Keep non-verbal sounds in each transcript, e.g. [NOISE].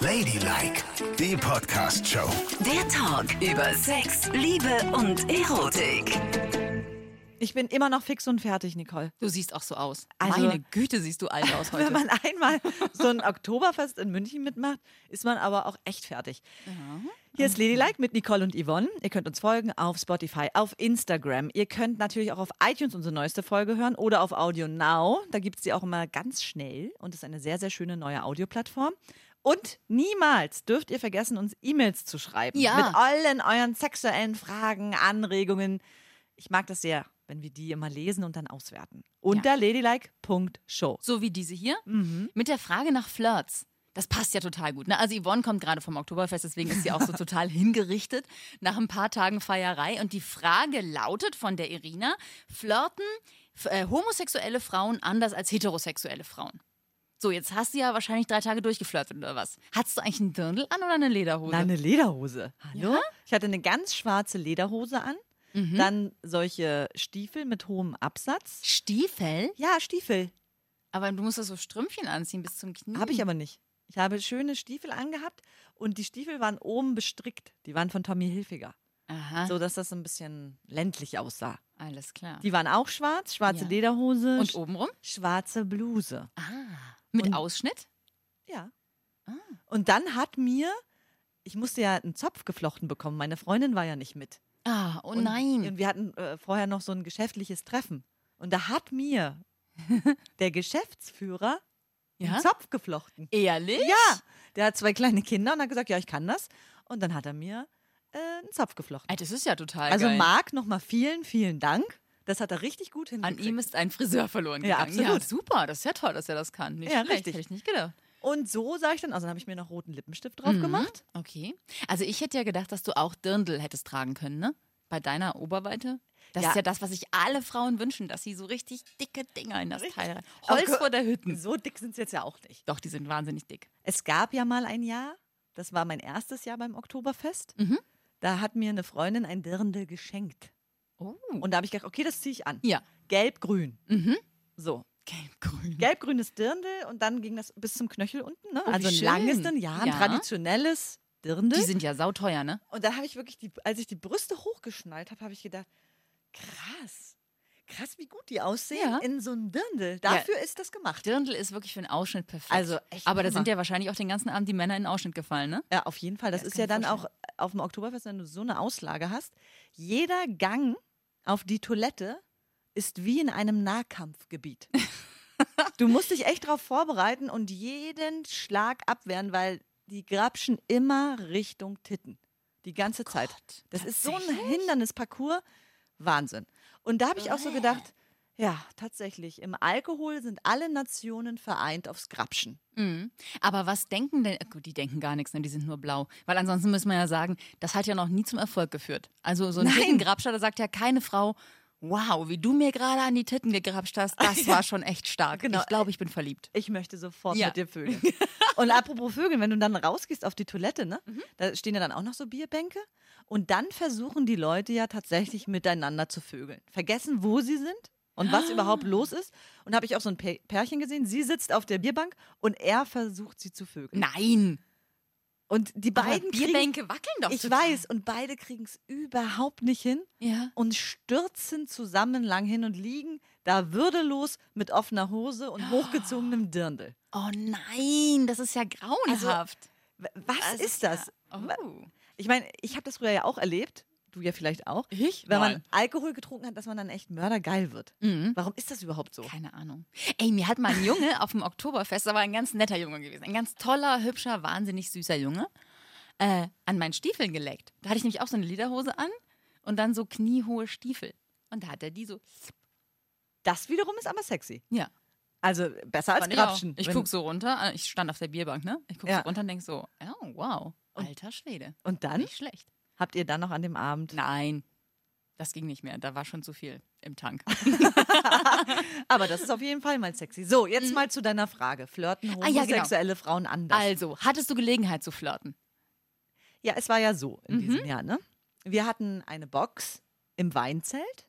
Ladylike, die Podcast-Show. Der Talk über Sex, Liebe und Erotik. Ich bin immer noch fix und fertig, Nicole. Du siehst auch so aus. Also- Meine Güte, siehst du alt [LAUGHS] aus heute. Wenn man einmal so ein Oktoberfest in München mitmacht, ist man aber auch echt fertig. Hier ist Ladylike mit Nicole und Yvonne. Ihr könnt uns folgen auf Spotify, auf Instagram. Ihr könnt natürlich auch auf iTunes unsere neueste Folge hören oder auf Audio Now. Da gibt es die auch immer ganz schnell und ist eine sehr, sehr schöne neue Audioplattform. Und niemals dürft ihr vergessen, uns E-Mails zu schreiben. Ja. Mit allen euren sexuellen Fragen, Anregungen. Ich mag das sehr, wenn wir die immer lesen und dann auswerten. Unter ladylike.show. so wie diese hier. Mhm. Mit der Frage nach Flirts. Das passt ja total gut. Ne? Also Yvonne kommt gerade vom Oktoberfest, deswegen ist sie auch so [LAUGHS] total hingerichtet nach ein paar Tagen Feierei. Und die Frage lautet von der Irina, flirten äh, homosexuelle Frauen anders als heterosexuelle Frauen? So, jetzt hast du ja wahrscheinlich drei Tage durchgeflirtet oder was? Hattest du eigentlich einen Dirndl an oder eine Lederhose? Nein, eine Lederhose. Hallo? Ja? Ich hatte eine ganz schwarze Lederhose an. Mhm. Dann solche Stiefel mit hohem Absatz. Stiefel? Ja, Stiefel. Aber du musst doch so Strümpfchen anziehen bis zum Knie. Habe ich aber nicht. Ich habe schöne Stiefel angehabt und die Stiefel waren oben bestrickt. Die waren von Tommy Hilfiger. Aha, So dass das ein bisschen ländlich aussah. alles klar. Die waren auch schwarz, schwarze Ja. Lederhose, Und obenrum? schwarze Bluse. Mit Und- Ausschnitt? Ja. Ah. Und dann hat mir, ich musste ja einen Zopf geflochten bekommen. Meine Freundin war ja nicht mit. Ah, oh Und, nein. Und wir hatten äh, vorher noch so ein geschäftliches Treffen. Und da hat mir [LAUGHS] der Geschäftsführer Ja? einen Zopf geflochten. Ehrlich? Ja, der hat zwei kleine Kinder und hat gesagt, ja, ich kann das. Und dann hat er mir äh, einen Zopf geflochten. Ey, Das ist ja total Also geil. Marc, nochmal vielen, vielen Dank. Das hat er richtig gut An hingekriegt. ihm ist ein Friseur verloren Ja, gegangen. absolut. Ja, super. Das ist ja toll, dass er das kann. Nicht Ja, schlecht. richtig. Hätte ich nicht gedacht. Und so sah ich dann, also dann habe ich mir noch roten Lippenstift drauf gemacht. Okay. Also ich hätte ja gedacht, dass du auch Dirndl hättest tragen können, ne? Bei deiner Oberweite. Das Ja. ist ja das, was sich alle Frauen wünschen, dass sie so richtig dicke Dinger in das Richtig. Teil rein. Holz vor der Hütten. So dick sind sie jetzt ja auch nicht. Doch, die sind wahnsinnig dick. Es gab ja mal ein Jahr, das war mein erstes Jahr beim Oktoberfest. Mhm. Da hat mir eine Freundin ein Dirndl geschenkt. Oh. Und da habe ich gedacht, okay, das ziehe ich an. Ja. Gelb-grün. Mhm. So. Gelb-grün. Gelb-grünes Dirndl und dann ging das bis zum Knöchel unten. Ne? Oh, also ein schön. langes Dirndl, ja, ein Ja. traditionelles Dirndl. Die sind ja sauteuer, ne? und da habe ich wirklich, die, als ich die Brüste hochgeschnallt habe, habe ich gedacht, krass. Krass, wie gut die aussehen Ja. in so einem Dirndl. Dafür ist das gemacht. Dirndl ist wirklich für einen Ausschnitt perfekt. Also echt Aber da sind ja wahrscheinlich auch den ganzen Abend die Männer in den Ausschnitt gefallen, ne? Ja, auf jeden Fall. Das, Das ist ja dann auch vorstellen. auf dem Oktoberfest, wenn du so eine Auslage hast. Jeder Gang auf die Toilette ist wie in einem Nahkampfgebiet. [LAUGHS] du musst dich echt darauf vorbereiten und jeden Schlag abwehren, weil die grapschen immer Richtung Titten. Die ganze Zeit. Das ist so ein? Hindernisparcours. Wahnsinn. Und da habe ich auch so gedacht, ja, tatsächlich, im Alkohol sind alle Nationen vereint aufs Grapschen. Mhm. Aber was denken denn, die denken gar nichts, ne? die sind nur blau. Weil ansonsten müssen wir ja sagen, das hat ja noch nie zum Erfolg geführt. Also so ein. Tittengrabscher, da sagt ja keine Frau, wow, wie du mir gerade an die Titten gegrapscht hast, [LAUGHS] das war schon echt stark. Genau. Ich glaube, ich bin verliebt. Ich möchte sofort Ja. mit dir vögeln. [LAUGHS] Und apropos Vögeln, wenn du dann rausgehst auf die Toilette, ne? Mhm. Da stehen ja dann auch noch so Bierbänke. Und dann versuchen die Leute ja tatsächlich miteinander zu vögeln. Vergessen, wo sie sind und was Ah. überhaupt los ist. Und habe ich auch so ein Pär- Pärchen gesehen. Sie sitzt auf der Bierbank und er versucht sie zu vögeln. Nein. Und die Aber beiden kriegen, Bierbänke wackeln doch Ich total. weiß, und beide kriegen es überhaupt nicht hin Ja. und stürzen zusammen lang hin und liegen da würdelos mit offener Hose und hochgezogenem Dirndl. Oh nein, das ist ja grauenhaft. W- Was Das ist das? ja- Oh. Ich meine, ich habe das früher ja auch erlebt. Du ja vielleicht auch. Ich? Wenn man Nein. Alkohol getrunken hat, dass man dann echt mördergeil wird. Mhm. Warum ist das überhaupt so? Keine Ahnung. Ey, mir hat mal ein Junge auf dem Oktoberfest, aber ein ganz netter Junge gewesen. Ein ganz toller, hübscher, wahnsinnig süßer Junge, äh, an meinen Stiefeln geleckt. Da hatte ich nämlich auch so eine Lederhose an und dann so kniehohe Stiefel. Und da hat er die so, Das wiederum ist aber sexy. ja. Also besser als ich. Grapschen. Ich Wenn- guck so runter, äh, ich stand auf der Bierbank, ne? Ich guck Ja. so runter und denk so, oh, wow, alter Schwede. Und dann Nicht schlecht. Habt ihr dann noch an dem Abend. Nein, das ging nicht mehr. Da war schon zu viel im Tank. [LAUGHS] Aber das ist auf jeden Fall mal sexy. So, jetzt mal zu deiner Frage. Flirten Ah, ja, genau. homosexuelle Frauen anders? Also, hattest du Gelegenheit zu flirten? Ja, es war ja so in Mhm. diesem Jahr, ne? Wir hatten eine Box im Weinzelt.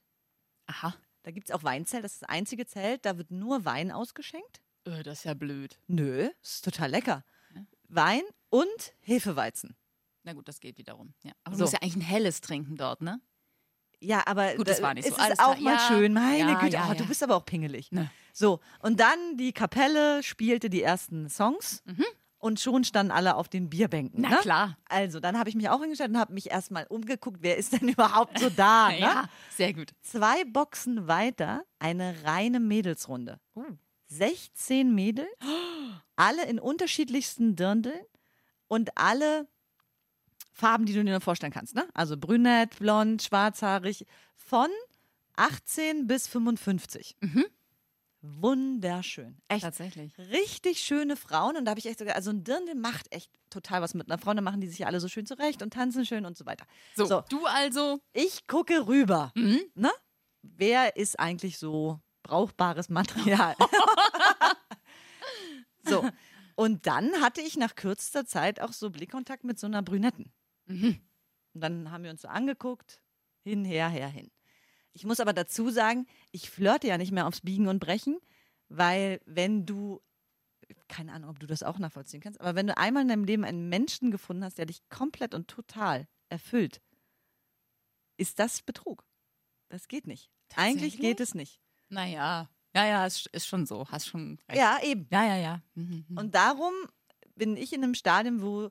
Aha. Da gibt es auch Weinzelt. Das ist das einzige Zelt. Da wird nur Wein ausgeschenkt. Äh, das ist ja blöd. Nö, ist total lecker. Wein, und Hefeweizen. Na gut, das geht wiederum. Ja. Aber So. du musst ja eigentlich ein helles trinken dort, ne? Ja, aber Gut, das da- war nicht es so. ist Alles auch klar. mal Ja, schön. Meine ja, Güte, ja, oh, du bist aber auch pingelig. Ne. So, und dann die Kapelle spielte die ersten Songs und schon standen alle auf den Bierbänken. Mhm. Na ne? klar. Also, dann habe ich mich auch hingestellt und habe mich erstmal umgeguckt, wer ist denn [LAUGHS] überhaupt so da? [LAUGHS] Ne? Ja, sehr gut. Zwei Boxen weiter eine reine Mädelsrunde. Uh. 16 Mädels, [GASPS] alle in unterschiedlichsten Dirndeln und alle Farben, die du dir nur vorstellen kannst. Ne? Also brünett, blond, schwarzhaarig, von 18 bis 55. Wunderschön. Echt. Tatsächlich. Richtig schöne Frauen und da habe ich echt sogar, also ein Dirndl macht echt total was mit einer Frau, da machen die sich ja alle so schön zurecht und tanzen schön und so weiter. So, So. du also. Ich gucke rüber. Mhm. Ne? Wer ist eigentlich so brauchbares Material? [LAUGHS] so. Und dann hatte ich nach kürzester Zeit auch so Blickkontakt mit so einer Brünetten. Mhm. Und dann haben wir uns so angeguckt, hin, her, her, hin. Ich muss aber dazu sagen, ich flirte ja nicht mehr aufs Biegen und Brechen, weil wenn du, keine Ahnung, ob du das auch nachvollziehen kannst, aber wenn du einmal in deinem Leben einen Menschen gefunden hast, der dich komplett und total erfüllt, ist das Betrug. Das geht nicht. Eigentlich geht es nicht. Naja. Ja, ja, ist, ist schon so. Hast schon recht. Ja, eben. Ja, ja, ja. Mhm, mhm. Und darum bin ich in einem Stadium, wo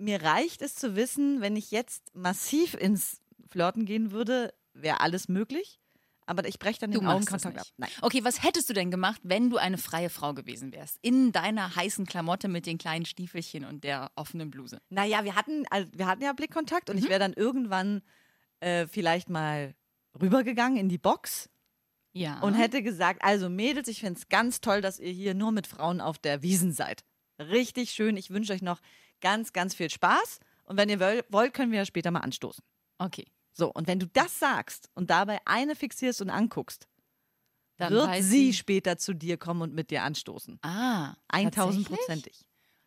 mir reicht es zu wissen, wenn ich jetzt massiv ins Flirten gehen würde, wäre alles möglich. Aber ich breche dann Du den das Augenkontakt ab. Nein. Okay, was hättest du denn gemacht, wenn du eine freie Frau gewesen wärst? In deiner heißen Klamotte mit den kleinen Stiefelchen und der offenen Bluse. Naja, wir hatten, also wir hatten ja Blickkontakt und ich wäre dann irgendwann äh, vielleicht mal rübergegangen in die Box Ja. und hätte gesagt, also Mädels, ich finde es ganz toll, dass ihr hier nur mit Frauen auf der Wiesen seid. Richtig schön. Ich wünsche euch noch ganz, ganz viel Spaß. Und wenn ihr woll- wollt, können wir ja später mal anstoßen. Okay. So, und wenn du das sagst und dabei eine fixierst und anguckst, Dann wird weiß sie später zu dir kommen und mit dir anstoßen. Ah. 1000 tatsächlich? Prozentig.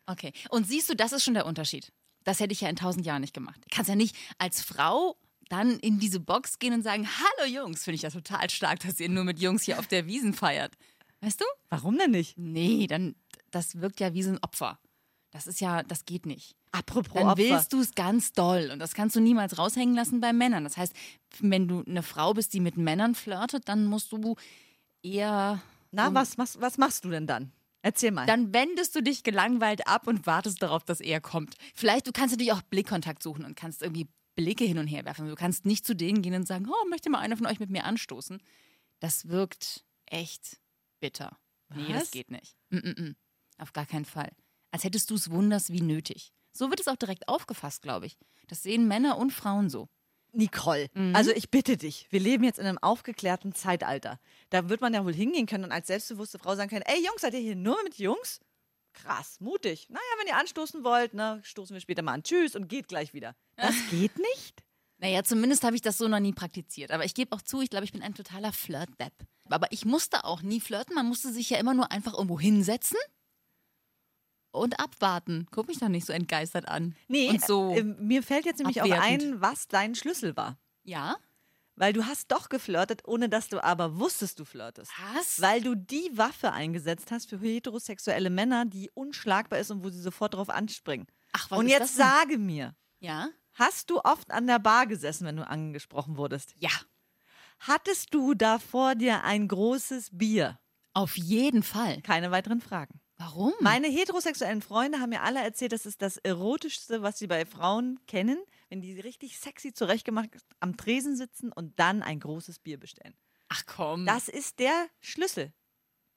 Okay. Und siehst du, das ist schon der Unterschied. Das hätte ich ja in tausend Jahren nicht gemacht. Du kannst ja nicht als Frau dann in diese Box gehen und sagen, hallo Jungs, finde ich ja total stark, dass ihr nur mit Jungs hier auf der Wiesen feiert. Weißt du? Warum denn nicht? Nee, dann, das wirkt ja wie so ein Opfer. Das ist ja, das geht nicht. Apropos Dann Opfer. willst du es ganz doll und das kannst du niemals raushängen lassen bei Männern. Das heißt, wenn du eine Frau bist, die mit Männern flirtet, dann musst du eher Na, was, was, was machst du denn dann? Erzähl mal. dann wendest du dich gelangweilt ab und wartest darauf, dass er kommt. Vielleicht, du kannst natürlich auch Blickkontakt suchen und kannst irgendwie Blicke hin und her werfen. Du kannst nicht zu denen gehen und sagen, oh, möchte mal einer von euch mit mir anstoßen. Das wirkt echt bitter. Nee, Was? das geht nicht. Mm -mm -mm. Auf gar keinen Fall. Als hättest du es wunders wie nötig. So wird es auch direkt aufgefasst, glaube ich. Das sehen Männer und Frauen so. Nicole, Mhm. also ich bitte dich, wir leben jetzt in einem aufgeklärten Zeitalter. Da wird man ja wohl hingehen können und als selbstbewusste Frau sagen können, ey Jungs, seid ihr hier nur mit Jungs? Krass, mutig. Naja, wenn ihr anstoßen wollt, ne, stoßen wir später mal an. Tschüss und geht gleich wieder. Das [LAUGHS] geht nicht? Naja, zumindest habe ich das so noch nie praktiziert. Aber ich gebe auch zu, ich glaube, ich bin ein totaler Flirt-Depp. Aber ich musste auch nie flirten. Man musste sich ja immer nur einfach irgendwo hinsetzen und abwarten. Guck mich doch nicht so entgeistert an. Nee, Und so. äh, mir fällt jetzt nämlich auch abwertend. ein, was dein Schlüssel war. ja? Weil du hast doch geflirtet, ohne dass du aber wusstest, du flirtest. Was? Weil du die Waffe eingesetzt hast für heterosexuelle Männer, die unschlagbar ist und wo sie sofort drauf anspringen. Ach, was und ist jetzt das denn? sage mir, Ja? hast du oft an der Bar gesessen, wenn du angesprochen wurdest? Ja. Hattest du da vor dir ein großes Bier? Auf jeden Fall. Keine weiteren Fragen. Warum? Meine heterosexuellen Freunde haben mir alle erzählt, das ist das Erotischste, was sie bei Frauen kennen, wenn die richtig sexy zurechtgemacht am Tresen sitzen und dann ein großes Bier bestellen. Ach komm. Das ist der Schlüssel.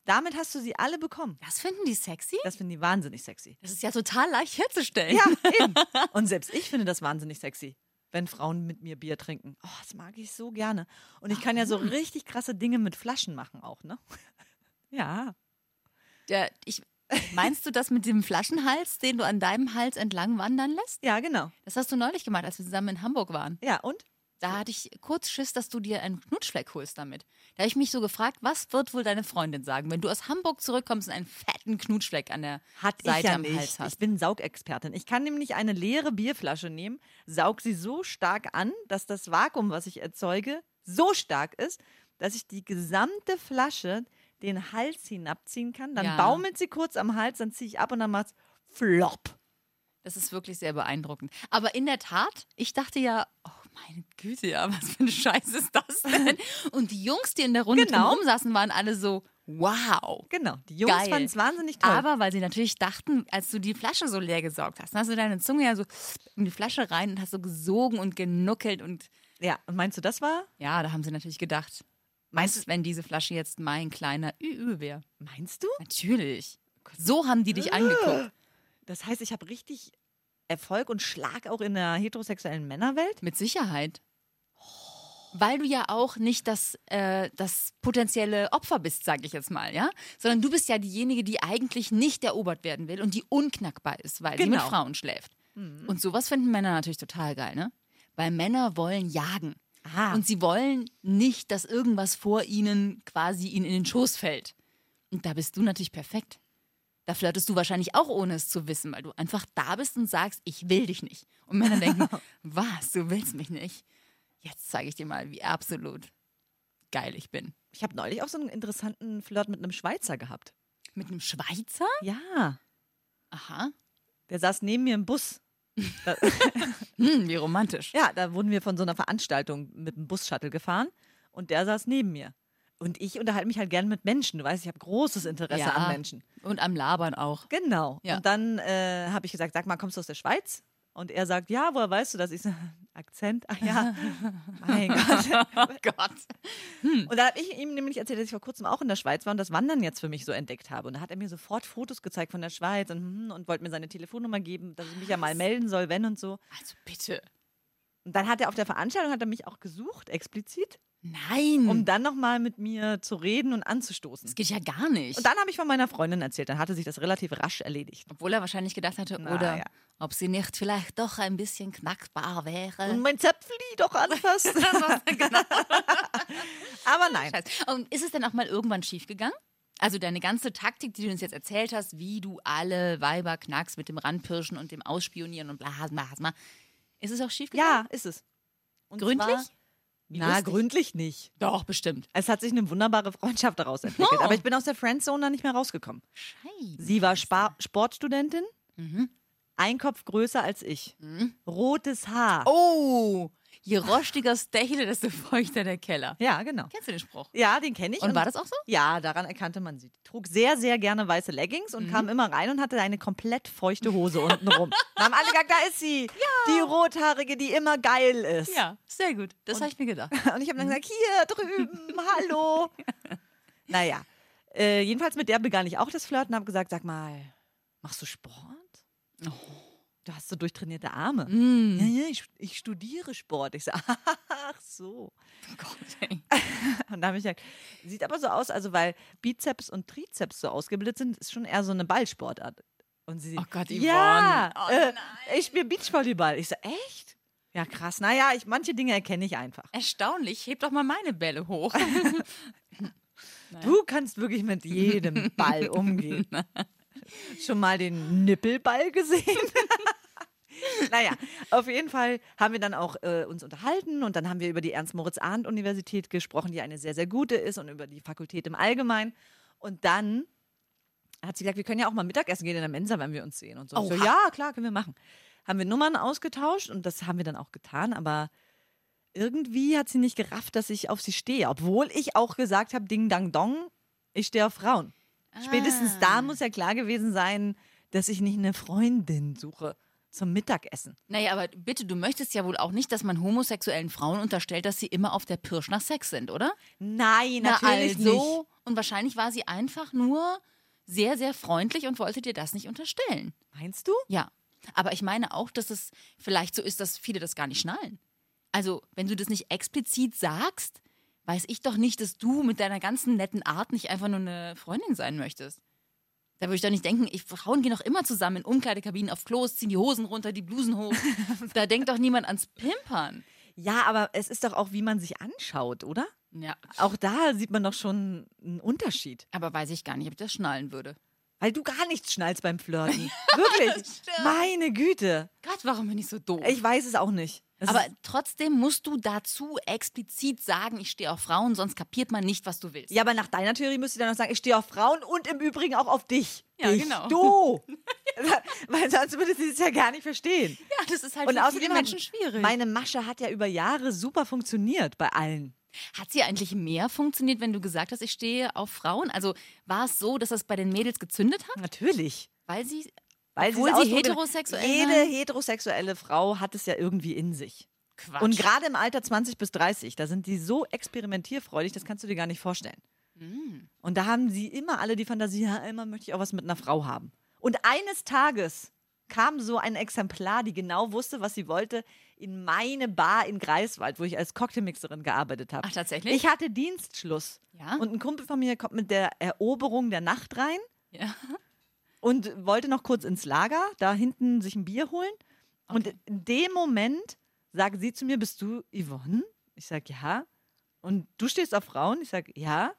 Damit hast du sie alle bekommen. das finden die sexy? Das finden die wahnsinnig sexy. Das ist ja total leicht herzustellen. Ja, eben. [LAUGHS] Und selbst ich finde das wahnsinnig sexy, wenn Frauen mit mir Bier trinken. Oh, das mag ich so gerne. Und ich kann ja so richtig krasse Dinge mit Flaschen machen auch, ne? [LAUGHS] Ja. Der, ich, meinst du das mit dem Flaschenhals, den du an deinem Hals entlang wandern lässt? Ja, genau. Das hast du neulich gemacht, als wir zusammen in Hamburg waren. Ja, und? Da hatte ich kurz Schiss, dass du dir einen Knutschfleck holst damit. Da habe ich mich so gefragt, was wird wohl deine Freundin sagen, wenn du aus Hamburg zurückkommst und einen fetten Knutschfleck an der Hat ich Seite ja am nicht. Hals hast? Ich bin Saugexpertin. Ich kann nämlich eine leere Bierflasche nehmen, saug sie so stark an, dass das Vakuum, was ich erzeuge, so stark ist, dass ich die gesamte Flasche den Hals hinabziehen kann. Dann Ja. baumelt sie kurz am Hals, dann ziehe ich ab und dann macht's flop. Das ist wirklich sehr beeindruckend. Aber in der Tat, ich dachte ja, oh meine Güte, ja, was für eine Scheiße ist das denn? [LAUGHS] Und die Jungs, die in der Runde Genau. saßen, waren alle so, wow. Genau, die Jungs fanden es wahnsinnig toll. Aber weil sie natürlich dachten, als du die Flasche so leer gesaugt hast, hast du deine Zunge ja so in die Flasche rein und hast so gesogen und genuckelt und ja, und meinst du, das war? ja, da haben sie natürlich gedacht, Meinst was, wenn diese Flasche jetzt mein kleiner Ü wäre? Meinst du? Natürlich. So haben die dich angeguckt. Das heißt, ich habe richtig Erfolg und Schlag auch in der heterosexuellen Männerwelt? Mit Sicherheit. Weil du ja auch nicht das, äh, das potenzielle Opfer bist, sage ich jetzt mal, ja? Sondern du bist ja diejenige, die eigentlich nicht erobert werden will und die unknackbar ist, weil sie mit Genau. Mhm. Frauen schläft. Und sowas finden Männer natürlich total geil, ne? Weil Männer wollen jagen. Aha. Und sie wollen nicht, dass irgendwas vor ihnen quasi ihnen in den Schoß fällt. Und da bist du natürlich perfekt. Da flirtest du wahrscheinlich auch, ohne es zu wissen, weil du einfach da bist und sagst, ich will dich nicht. Und Männer denken, [LAUGHS] was, du willst mich nicht? Jetzt zeige ich dir mal, wie absolut geil ich bin. Ich habe neulich auch so einen interessanten Flirt mit einem Schweizer gehabt. Mit einem Schweizer? Ja. Aha. Der saß neben mir im Bus. [LAUGHS] Hm, wie romantisch. ja, da wurden wir von so einer Veranstaltung mit dem Bus-Shuttle gefahren und der saß neben mir. Und ich unterhalte mich halt gern mit Menschen. Du weißt, ich habe großes Interesse Ja. an Menschen. Und am Labern auch. Genau. Ja. Und dann äh, habe ich gesagt, sag mal, kommst du aus der Schweiz? Und er sagt, ja, woher weißt du das? Ich so, [LAUGHS] Akzent? Ach ja. [LAUGHS] mein Gott. Oh Gott. Und da habe ich ihm nämlich erzählt, dass ich vor kurzem auch in der Schweiz war und das Wandern jetzt für mich so entdeckt habe. Und da hat er mir sofort Fotos gezeigt von der Schweiz und, hm, und wollte mir seine Telefonnummer geben, dass ich mich ja mal melden soll, wenn und so. Also bitte. Und dann hat er auf der Veranstaltung hat er mich auch gesucht, explizit, Nein. um dann nochmal mit mir zu reden und anzustoßen. das geht ja gar nicht. Und dann habe ich von meiner Freundin erzählt. Dann hatte sich das relativ rasch erledigt. Obwohl er wahrscheinlich gedacht hatte, Na oder ja. ob sie nicht vielleicht doch ein bisschen knackbar wäre. Und mein Zäpfli doch anfasst. [LAUGHS] [LAUGHS] Aber nein. Scheiße. Und ist es denn auch mal irgendwann schiefgegangen? Also deine ganze Taktik, die du uns jetzt erzählt hast, wie du alle Weiber knackst mit dem Ranpirschen und dem Ausspionieren und bla, bla, bla. Ist es auch schiefgegangen? Ja, ist es. Und Gründlich? Wie Na, gründlich nicht. Doch, bestimmt. Es hat sich eine wunderbare Freundschaft daraus entwickelt. Oh. [LAUGHS] Aber ich bin aus der Friendzone dann nicht mehr rausgekommen. Scheiße. Sie war Spa Sportstudentin, Mhm. ein Kopf größer als ich, rotes Haar. Oh, je rostiger das Dächle, desto feuchter der Keller. Ja, genau. Kennst du den Spruch? Ja, den kenne ich. Und war das auch so? Ja, daran erkannte man sie. Die trug sehr, sehr gerne weiße Leggings Mhm. und kam immer rein und hatte eine komplett feuchte Hose unten rum. [LAUGHS] Da haben alle gesagt, da ist sie. Die rothaarige, die immer geil ist. Ja, sehr gut. Das habe ich mir gedacht. [LAUGHS] Und ich habe dann gesagt, hier drüben, [LAUGHS] hallo. Naja, äh, jedenfalls mit der begann ich auch das Flirten und habe gesagt, sag mal, machst du Sport? Du hast so durchtrainierte Arme. Mm. Ja, ja, ich, ich studiere Sport. Ich sage, [LAUGHS] ach so. Oh Gott, ey. [LAUGHS] Und da habe ich gesagt, sieht aber so aus, also weil Bizeps und Trizeps so ausgebildet sind, ist schon eher so eine Ballsportart. Und sie, Oh Gott, ja, Yvonne. Oh äh, ich spiele Beachvolleyball. Ich so, echt? Ja, krass. Naja, ich, manche Dinge erkenne ich einfach. Erstaunlich. Heb doch mal meine Bälle hoch. [LAUGHS] Du kannst wirklich mit jedem Ball umgehen. Schon mal den Nippelball gesehen? [LAUGHS] naja, auf jeden Fall haben wir dann auch äh, uns unterhalten und dann haben wir über die Ernst-Moritz-Arndt-Universität gesprochen, die eine sehr, sehr gute ist und über die Fakultät im Allgemeinen. Und dann hat sie gesagt, wir können ja auch mal Mittagessen gehen in der Mensa, wenn wir uns sehen und so. Ich so ja, klar, können wir machen. Haben wir Nummern ausgetauscht und das haben wir dann auch getan, aber irgendwie hat sie nicht gerafft, dass ich auf sie stehe, obwohl ich auch gesagt habe, Ding Dang Dong, ich stehe auf Frauen. Spätestens Ah. da muss ja klar gewesen sein, dass ich nicht eine Freundin suche zum Mittagessen. Naja, aber bitte, du möchtest ja wohl auch nicht, dass man homosexuellen Frauen unterstellt, dass sie immer auf der Pirsch nach Sex sind, oder? Nein, Na natürlich also. Und wahrscheinlich war sie einfach nur sehr, sehr freundlich und wollte dir das nicht unterstellen. nicht. Meinst du? Ja. Aber ich meine auch, dass es vielleicht so ist, dass viele das gar nicht schnallen. Also, wenn du das nicht explizit sagst, weiß ich doch nicht, dass du mit deiner ganzen netten Art nicht einfach nur eine Freundin sein möchtest. Da würde ich doch nicht denken, ich, Frauen gehen doch immer zusammen in Umkleidekabinen auf Klos, ziehen die Hosen runter, die Blusen hoch. [LAUGHS] da denkt doch niemand ans Pimpern. Ja, aber es ist doch auch, wie man sich anschaut, oder? Ja, Auch da sieht man doch schon einen Unterschied. aber weiß ich gar nicht, ob ich das schnallen würde. Weil du gar nichts schnallst beim [LAUGHS] Flirten. Wirklich. Meine Güte. Gott, warum bin ich so doof? Ich weiß es auch nicht. Das Aber trotzdem musst du dazu explizit sagen, ich stehe auf Frauen, sonst kapiert man nicht, was du willst. Ja, aber nach deiner Theorie müsst ihr dann noch sagen, ich stehe auf Frauen und im Übrigen auch auf dich. Ja, dich, genau. Du! [LAUGHS] Weil sonst würde sie es ja gar nicht verstehen. Ja, das ist halt Und für außerdem Menschen schwierig. meine Masche hat ja über Jahre super funktioniert bei allen. Hat sie eigentlich mehr funktioniert, wenn du gesagt hast, ich stehe auf Frauen? Also war es so, dass das bei den Mädels gezündet hat? Natürlich. Weil sie, Weil obwohl sie heterosexuell Jede waren? heterosexuelle Frau hat es ja irgendwie in sich. Quatsch. Und gerade im Alter 20 bis 30, da sind die so experimentierfreudig, das kannst du dir gar nicht vorstellen. Mm. Und da haben sie immer alle die Fantasie, ja, immer möchte ich auch was mit einer Frau haben. Und eines Tages kam so ein Exemplar, die genau wusste, was sie wollte, in meine Bar in Greifswald, wo ich als Cocktailmixerin gearbeitet habe. Ach, tatsächlich? Ich hatte Dienstschluss. Ja. Und ein Kumpel von mir kommt mit der Eroberung der Nacht rein ja. Und wollte noch kurz ins Lager, da hinten sich ein Bier holen. Und in dem Moment sagt sie zu mir, bist du Yvonne? Ich sage, ja. Und du stehst auf Frauen? Ich sage, ja.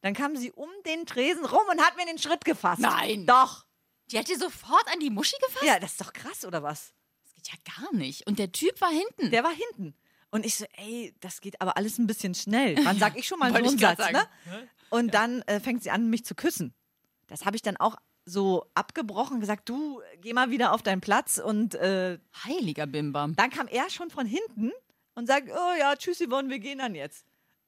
Dann kam sie um den Tresen rum und hat mir den Schritt gefasst. Nein. Doch. Die hat dir sofort an die Muschi gefasst? Ja, das ist doch krass, oder was? Das geht ja gar nicht. Und der Typ war hinten. Der war hinten. Und ich so, ey, das geht aber alles ein bisschen schnell. Wann sag ich schon mal [LAUGHS] so einen Satz, ne? Und dann äh, fängt sie an, mich zu küssen. Das habe ich dann auch so abgebrochen, gesagt, du, geh mal wieder auf deinen Platz. Und äh, Heiliger Bimbam. dann kam er schon von hinten und sagt, oh ja, tschüss Yvonne, wir gehen dann jetzt.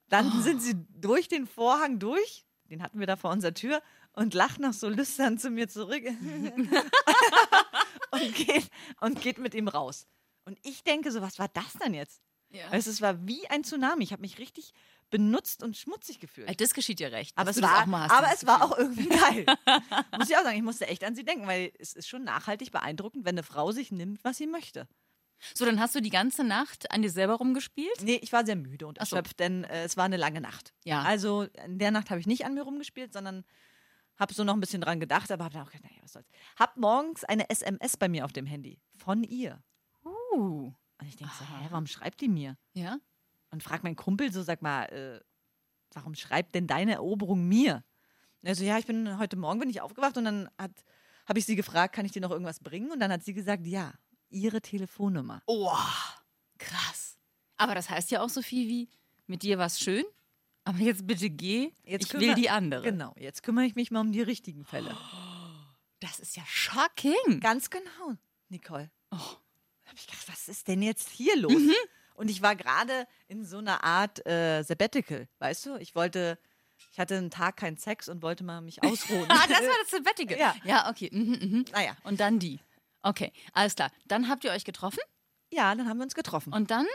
Dann sind sie durch den Vorhang durch, den hatten wir da vor unserer Tür, und lacht noch so lüstern zu mir zurück [LAUGHS] und, geht, und geht mit ihm raus. Und ich denke so, was war das denn jetzt? Ja. Also es war wie ein Tsunami. Ich habe mich richtig benutzt und schmutzig gefühlt. Äh, Das geschieht dir recht. Aber, es war, auch mal aber es war auch irgendwie geil. [LAUGHS] Muss ich auch sagen, ich musste echt an sie denken, weil es ist schon nachhaltig beeindruckend, wenn eine Frau sich nimmt, was sie möchte. So, dann hast du die ganze Nacht an dir selber rumgespielt? Nee, ich war sehr müde und Ach so. erschöpft, denn äh, es war eine lange Nacht. Ja. Also in der Nacht habe ich nicht an mir rumgespielt, sondern habe so noch ein bisschen dran gedacht, aber habe dann auch gedacht, naja, was soll's. Hab morgens eine SMS bei mir auf dem Handy von ihr. Uh. Und ich denke so, hä, warum schreibt die mir? Ja? Und frag meinen Kumpel so, sag mal, äh, warum schreibt denn deine Eroberung mir? Und er so, ja, ich bin heute Morgen bin ich aufgewacht und dann habe ich sie gefragt, kann ich dir noch irgendwas bringen? Und dann hat sie gesagt, ja, ihre Telefonnummer. Oh, krass. Aber das heißt ja auch so viel wie, mit dir war's schön, aber jetzt bitte geh, ich will die andere. Genau, jetzt kümmere ich mich mal um die richtigen Fälle. [GASPS] Das ist ja shocking. Ganz genau, Nicole. Oh. Da habe ich gedacht, was ist denn jetzt hier los? Mhm. Und ich war gerade in so einer Art äh, Sabbatical, weißt du? Ich wollte, ich hatte einen Tag keinen Sex und wollte mal mich ausruhen. [LAUGHS] Ah, das war das Sabbatical. Ja. ja okay. Mhm, mhm. naja, Und dann die. Okay, alles klar. Dann habt ihr euch getroffen ja, dann haben wir uns getroffen. und dann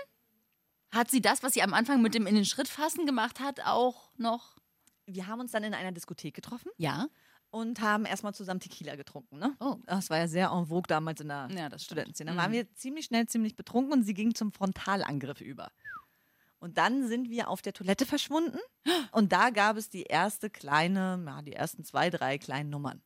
hat sie das, was sie am Anfang mit dem in den Schritt fassen gemacht hat, auch noch. wir haben uns dann in einer Diskothek getroffen Ja. Und haben erstmal zusammen Tequila getrunken. Ne? Oh. Das war ja sehr en vogue damals in der Ja. Studentenszene. Dann Mhm. waren wir ziemlich schnell ziemlich betrunken und sie ging zum Frontalangriff über. Und dann sind wir auf der Toilette verschwunden [GASPS] und da gab es die erste kleine, ja, die ersten zwei, drei kleinen Nummern.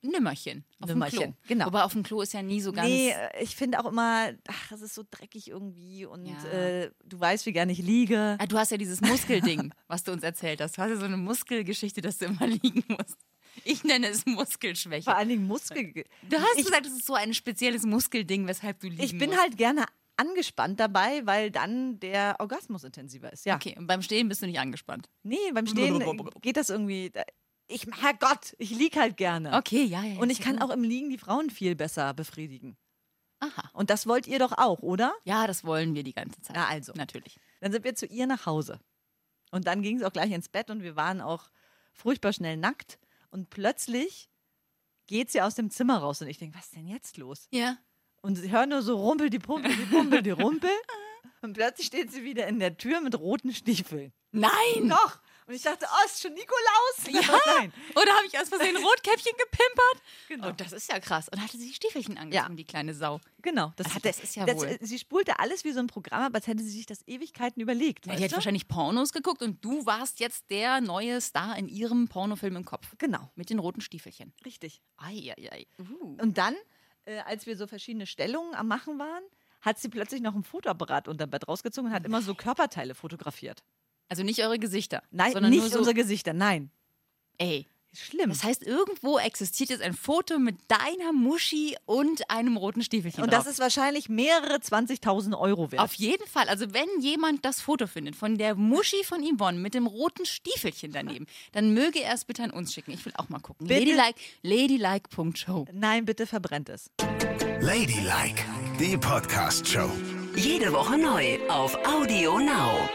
Nimmerchen. Auf Nimmerchen, dem Klo. genau. Wobei auf dem Klo ist ja nie so ganz. Nee, äh, ich finde auch immer, ach, es ist so dreckig irgendwie und Ja. äh, du weißt, wie gerne ich liege. Ah, du hast ja dieses Muskelding, [LAUGHS] was du uns erzählt hast. Du hast ja so eine Muskelgeschichte, dass du immer [LAUGHS] liegen musst. Ich nenne es Muskelschwäche. Vor allen Dingen Muskel. Du hast ich, gesagt, es ist so ein spezielles Muskelding, weshalb du liegen ich bin musst. halt gerne angespannt dabei, weil dann der Orgasmus intensiver ist. Ja. Okay, und beim Stehen bist du nicht angespannt. Nee, beim Stehen geht das irgendwie. Ich, Herrgott, ich lieg halt gerne. Okay, ja, ja. ja. Und ich kann auch im Liegen die Frauen viel besser befriedigen. Aha. Und das wollt ihr doch auch, oder? Ja, das wollen wir die ganze Zeit. Na also. Natürlich. Dann sind wir zu ihr nach Hause. Und dann ging es auch gleich ins Bett und wir waren auch furchtbar schnell nackt. Und plötzlich geht sie aus dem Zimmer raus und ich denke, was ist denn jetzt los? Ja. Und ich höre nur so rumpel die Pumpel, die Pumpel, die [LAUGHS] Rumpel. Und plötzlich steht sie wieder in der Tür mit roten Stiefeln. Nein! Doch! Und ich dachte, oh, ist schon Nikolaus? Ja. [LAUGHS] Nein. Oder habe ich aus Versehen Rotkäppchen gepimpert? Genau. Oh, das ist ja krass. Und hatte sie Stiefelchen angezogen, Ja. die kleine Sau. Genau, das, hatte, das ist ja das, wohl- Sie spulte alles wie so ein Programm ab, als hätte sie sich das Ewigkeiten überlegt. Ja, die hat wahrscheinlich Pornos geguckt und du warst jetzt der neue Star in ihrem Pornofilm im Kopf. Genau, Mit den roten Stiefelchen. richtig. Eieiei. Uh. Und dann, äh, als wir so verschiedene Stellungen am Machen waren, hat sie plötzlich noch ein Fotoapparat unter Bett rausgezogen und hat immer so Körperteile fotografiert. Also nicht eure Gesichter. Nein, sondern nicht nur so, unsere Gesichter, nein. Ey, Schlimm. Das heißt, irgendwo existiert jetzt ein Foto mit deiner Muschi und einem roten Stiefelchen Und drauf. das ist wahrscheinlich mehrere 20.000 Euro wert. Auf jeden Fall. Also wenn jemand das Foto findet von der Muschi von Yvonne mit dem roten Stiefelchen daneben, dann möge er es bitte an uns schicken. Ich will auch mal gucken. Bitte? Ladylike, ladylike.show. Nein, bitte verbrennt es. Ladylike, die Podcast-Show. Jede Woche neu auf Audio Now.